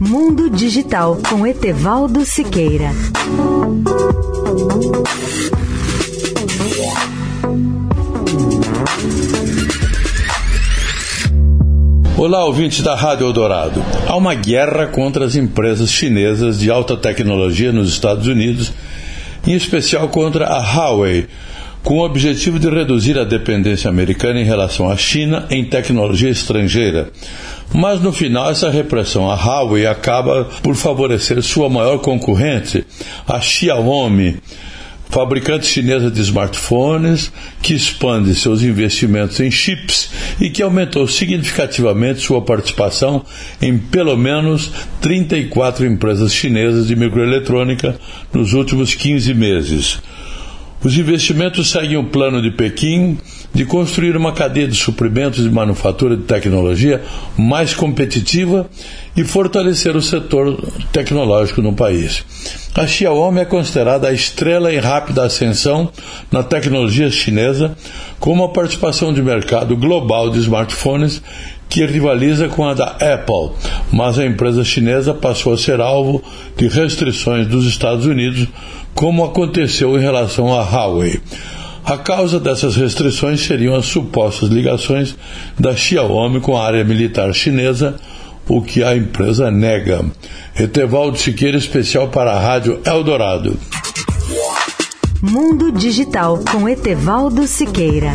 Mundo Digital com Etevaldo Siqueira. Olá, ouvintes da Rádio Eldorado. Há uma guerra contra as empresas chinesas de alta tecnologia nos Estados Unidos, em especial contra a Huawei, com o objetivo de reduzir a dependência americana em relação à China em tecnologia estrangeira. Mas no final, essa repressão à Huawei acaba por favorecer sua maior concorrente, a Xiaomi, fabricante chinesa de smartphones, que expande seus investimentos em chips e que aumentou significativamente sua participação em pelo menos 34 empresas chinesas de microeletrônica nos últimos 15 meses. Os investimentos seguem o plano de Pequim de construir uma cadeia de suprimentos de manufatura de tecnologia mais competitiva e fortalecer o setor tecnológico no país. A Xiaomi é considerada a estrela em rápida ascensão na tecnologia chinesa, com uma participação de mercado global de smartphones que rivaliza com a da Apple, mas a empresa chinesa passou a ser alvo de restrições dos Estados Unidos como aconteceu em relação à Huawei. A causa dessas restrições seriam as supostas ligações da Xiaomi com a área militar chinesa, o que a empresa nega. Etevaldo Siqueira, especial para a Rádio Eldorado. Mundo Digital com Etevaldo Siqueira.